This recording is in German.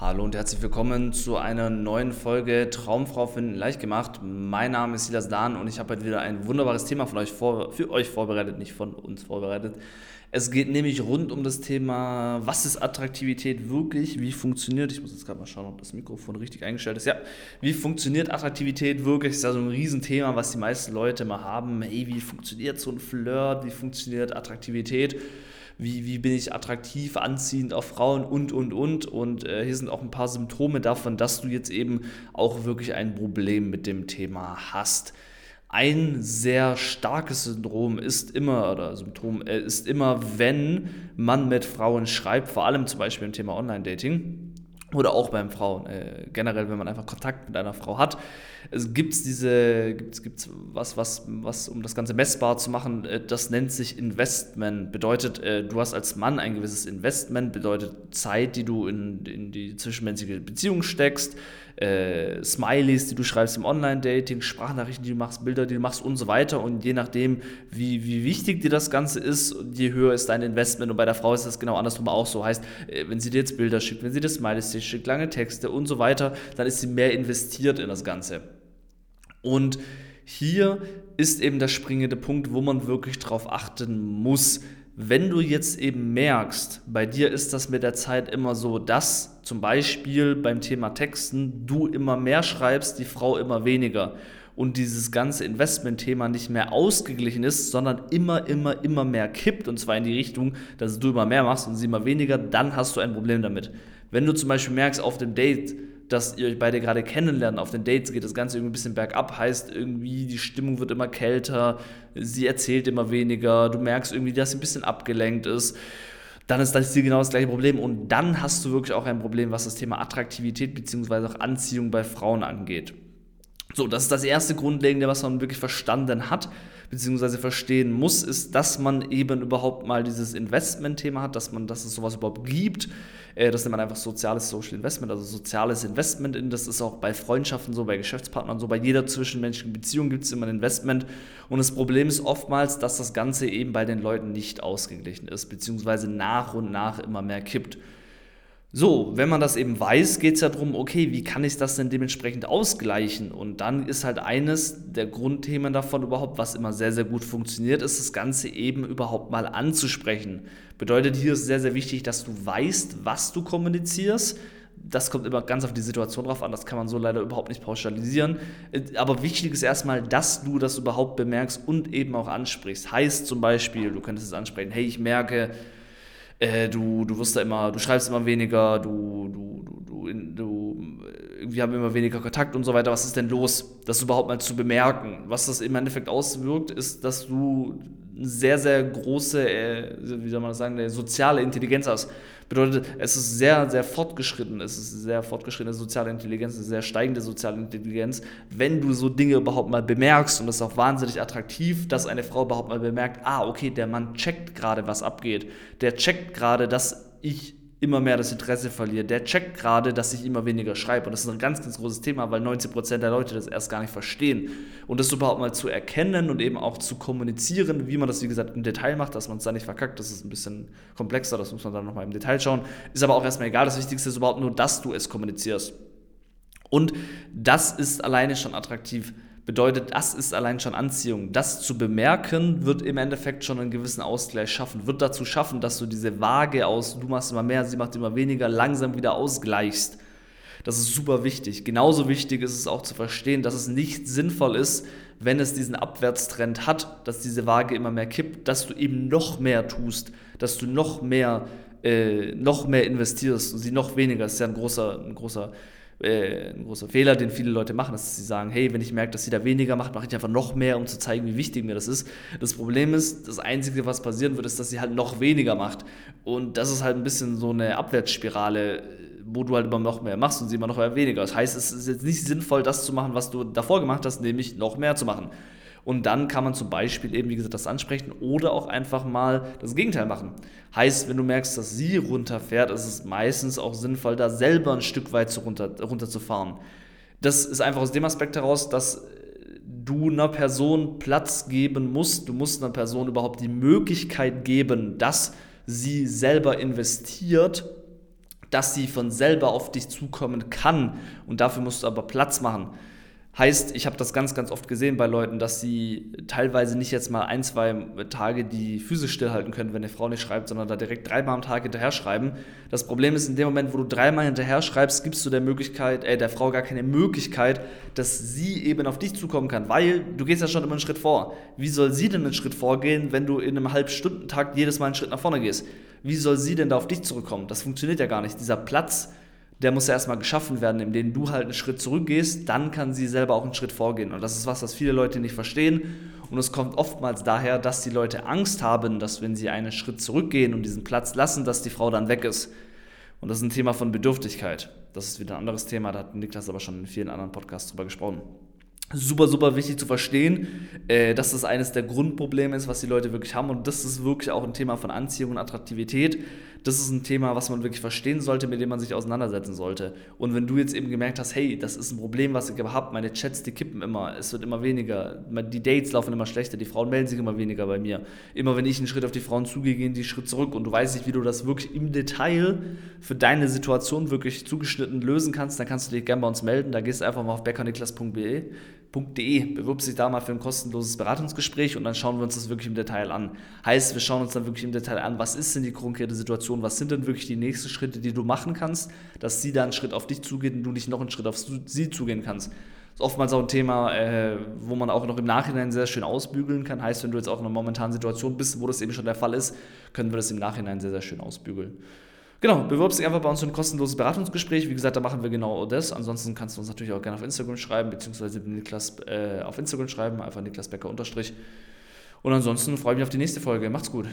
Hallo und herzlich willkommen zu einer neuen Folge Traumfrau finden leicht gemacht. Mein Name ist Silas Dahn und ich habe heute wieder ein wunderbares Thema von euch vor, für euch vorbereitet, nicht von uns vorbereitet. Es geht nämlich rund um das Thema, was ist Attraktivität wirklich, wie funktioniert, ich muss jetzt gerade mal schauen, ob das Mikrofon richtig eingestellt ist, ja, wie funktioniert Attraktivität wirklich, das ist ja so ein Riesenthema, was die meisten Leute immer haben, hey, wie funktioniert so ein Flirt, wie funktioniert Attraktivität, wie, wie bin ich attraktiv, anziehend auf Frauen und, und, und. Und äh, hier sind auch ein paar Symptome davon, dass du jetzt eben auch wirklich ein Problem mit dem Thema hast. Ein sehr starkes Syndrom ist immer, oder Symptom äh, ist immer, wenn man mit Frauen schreibt, vor allem zum Beispiel im Thema Online-Dating oder auch beim Frauen, äh, generell, wenn man einfach Kontakt mit einer Frau hat. Es gibt diese, gibt's, gibt's was, was, was, um das Ganze messbar zu machen, äh, das nennt sich Investment. Bedeutet, äh, du hast als Mann ein gewisses Investment, bedeutet Zeit, die du in, in die zwischenmenschliche Beziehung steckst, äh, Smileys, die du schreibst im Online-Dating, Sprachnachrichten, die du machst, Bilder, die du machst und so weiter. Und je nachdem, wie, wie wichtig dir das Ganze ist, je höher ist dein Investment. Und bei der Frau ist das genau andersrum auch so. Heißt, äh, wenn sie dir jetzt Bilder schickt, wenn sie dir Smileys schickt, lange Texte und so weiter, dann ist sie mehr investiert in das Ganze. Und hier ist eben der springende Punkt, wo man wirklich darauf achten muss. Wenn du jetzt eben merkst, bei dir ist das mit der Zeit immer so, dass zum Beispiel beim Thema Texten du immer mehr schreibst, die Frau immer weniger und dieses ganze Investment-Thema nicht mehr ausgeglichen ist, sondern immer, immer, immer mehr kippt und zwar in die Richtung, dass du immer mehr machst und sie immer weniger, dann hast du ein Problem damit. Wenn du zum Beispiel merkst auf dem Date, dass ihr euch beide gerade kennenlernt. Auf den Dates geht das Ganze irgendwie ein bisschen bergab, heißt irgendwie, die Stimmung wird immer kälter, sie erzählt immer weniger, du merkst irgendwie, dass sie ein bisschen abgelenkt ist. Dann ist das hier genau das gleiche Problem und dann hast du wirklich auch ein Problem, was das Thema Attraktivität bzw. auch Anziehung bei Frauen angeht. So, das ist das erste Grundlegende, was man wirklich verstanden hat, beziehungsweise verstehen muss, ist, dass man eben überhaupt mal dieses Investment-Thema hat, dass man, dass es sowas überhaupt gibt. Äh, das nennt man einfach soziales Social Investment, also soziales Investment. In, das ist auch bei Freundschaften so, bei Geschäftspartnern so, bei jeder zwischenmenschlichen Beziehung gibt es immer ein Investment. Und das Problem ist oftmals, dass das Ganze eben bei den Leuten nicht ausgeglichen ist, beziehungsweise nach und nach immer mehr kippt. So, wenn man das eben weiß, geht es ja darum, okay, wie kann ich das denn dementsprechend ausgleichen? Und dann ist halt eines der Grundthemen davon überhaupt, was immer sehr, sehr gut funktioniert, ist das Ganze eben überhaupt mal anzusprechen. Bedeutet, hier ist sehr, sehr wichtig, dass du weißt, was du kommunizierst. Das kommt immer ganz auf die Situation drauf an, das kann man so leider überhaupt nicht pauschalisieren. Aber wichtig ist erstmal, dass du das überhaupt bemerkst und eben auch ansprichst. Heißt zum Beispiel, du könntest es ansprechen, hey, ich merke, äh, du, du wirst da immer, du schreibst immer weniger, du, du, du, du, du, irgendwie haben immer weniger Kontakt und so weiter. Was ist denn los? Das überhaupt mal zu bemerken. Was das im Endeffekt auswirkt, ist, dass du sehr, sehr große, äh, wie soll man das sagen, soziale Intelligenz hast. Bedeutet, es ist sehr, sehr fortgeschritten. Es ist sehr fortgeschrittene soziale Intelligenz, eine sehr steigende soziale Intelligenz, wenn du so Dinge überhaupt mal bemerkst. Und das ist auch wahnsinnig attraktiv, dass eine Frau überhaupt mal bemerkt, ah, okay, der Mann checkt gerade, was abgeht. Der checkt gerade, dass ich immer mehr das Interesse verliere. Der checkt gerade, dass ich immer weniger schreibe. Und das ist ein ganz, ganz großes Thema, weil 90% der Leute das erst gar nicht verstehen. Und das überhaupt mal zu erkennen und eben auch zu kommunizieren, wie man das, wie gesagt, im Detail macht, dass man es da nicht verkackt, das ist ein bisschen komplexer, das muss man dann nochmal im Detail schauen. Ist aber auch erstmal egal. Das Wichtigste ist überhaupt nur, dass du es kommunizierst. Und das ist alleine schon attraktiv bedeutet, das ist allein schon Anziehung. Das zu bemerken, wird im Endeffekt schon einen gewissen Ausgleich schaffen, wird dazu schaffen, dass du diese Waage aus, du machst immer mehr, sie macht immer weniger, langsam wieder ausgleichst. Das ist super wichtig. Genauso wichtig ist es auch zu verstehen, dass es nicht sinnvoll ist, wenn es diesen Abwärtstrend hat, dass diese Waage immer mehr kippt, dass du eben noch mehr tust, dass du noch mehr, äh, noch mehr investierst und sie noch weniger. Das ist ja ein großer, ein großer äh, ein großer Fehler, den viele Leute machen, dass sie sagen, hey, wenn ich merke, dass sie da weniger macht, mache ich einfach noch mehr, um zu zeigen, wie wichtig mir das ist. Das Problem ist, das Einzige, was passieren wird, ist, dass sie halt noch weniger macht. Und das ist halt ein bisschen so eine Abwärtsspirale, wo du halt immer noch mehr machst und sie immer noch weniger. Das heißt, es ist jetzt nicht sinnvoll, das zu machen, was du davor gemacht hast, nämlich noch mehr zu machen. Und dann kann man zum Beispiel eben, wie gesagt, das ansprechen oder auch einfach mal das Gegenteil machen. Heißt, wenn du merkst, dass sie runterfährt, ist es meistens auch sinnvoll, da selber ein Stück weit zu runter, runterzufahren. Das ist einfach aus dem Aspekt heraus, dass du einer Person Platz geben musst. Du musst einer Person überhaupt die Möglichkeit geben, dass sie selber investiert dass sie von selber auf dich zukommen kann. Und dafür musst du aber Platz machen. Heißt, ich habe das ganz, ganz oft gesehen bei Leuten, dass sie teilweise nicht jetzt mal ein, zwei Tage die Füße stillhalten können, wenn eine Frau nicht schreibt, sondern da direkt dreimal am Tag hinterher schreiben. Das Problem ist, in dem Moment, wo du dreimal hinterher schreibst, gibst du der Möglichkeit, äh, der Frau gar keine Möglichkeit, dass sie eben auf dich zukommen kann, weil du gehst ja schon immer einen Schritt vor. Wie soll sie denn einen Schritt vorgehen, wenn du in einem Halbstundentakt jedes Mal einen Schritt nach vorne gehst? Wie soll sie denn da auf dich zurückkommen? Das funktioniert ja gar nicht. Dieser Platz, der muss ja erstmal geschaffen werden, indem du halt einen Schritt zurückgehst, dann kann sie selber auch einen Schritt vorgehen. Und das ist was, was viele Leute nicht verstehen. Und es kommt oftmals daher, dass die Leute Angst haben, dass wenn sie einen Schritt zurückgehen und diesen Platz lassen, dass die Frau dann weg ist. Und das ist ein Thema von Bedürftigkeit. Das ist wieder ein anderes Thema, da hat Niklas aber schon in vielen anderen Podcasts drüber gesprochen super, super wichtig zu verstehen, äh, dass das eines der Grundprobleme ist, was die Leute wirklich haben. Und das ist wirklich auch ein Thema von Anziehung und Attraktivität. Das ist ein Thema, was man wirklich verstehen sollte, mit dem man sich auseinandersetzen sollte. Und wenn du jetzt eben gemerkt hast, hey, das ist ein Problem, was ich habe, meine Chats, die kippen immer, es wird immer weniger, die Dates laufen immer schlechter, die Frauen melden sich immer weniger bei mir. Immer wenn ich einen Schritt auf die Frauen zugehe, gehen die einen Schritt zurück. Und du weißt nicht, wie du das wirklich im Detail für deine Situation wirklich zugeschnitten lösen kannst, dann kannst du dich gerne bei uns melden. Da gehst du einfach mal auf beckerniklas.de www.beratung.de. Bewirbst dich da mal für ein kostenloses Beratungsgespräch und dann schauen wir uns das wirklich im Detail an. Heißt, wir schauen uns dann wirklich im Detail an, was ist denn die konkrete Situation, was sind denn wirklich die nächsten Schritte, die du machen kannst, dass sie da einen Schritt auf dich zugeht und du nicht noch einen Schritt auf sie zugehen kannst. Das ist oftmals auch ein Thema, äh, wo man auch noch im Nachhinein sehr schön ausbügeln kann. Heißt, wenn du jetzt auch in einer momentanen Situation bist, wo das eben schon der Fall ist, können wir das im Nachhinein sehr, sehr schön ausbügeln. Genau, bewirbst dich einfach bei uns für ein kostenloses Beratungsgespräch. Wie gesagt, da machen wir genau das. Ansonsten kannst du uns natürlich auch gerne auf Instagram schreiben, beziehungsweise Niklas äh, auf Instagram schreiben, einfach Niklas Becker unterstrich. Und ansonsten freue ich mich auf die nächste Folge. Macht's gut.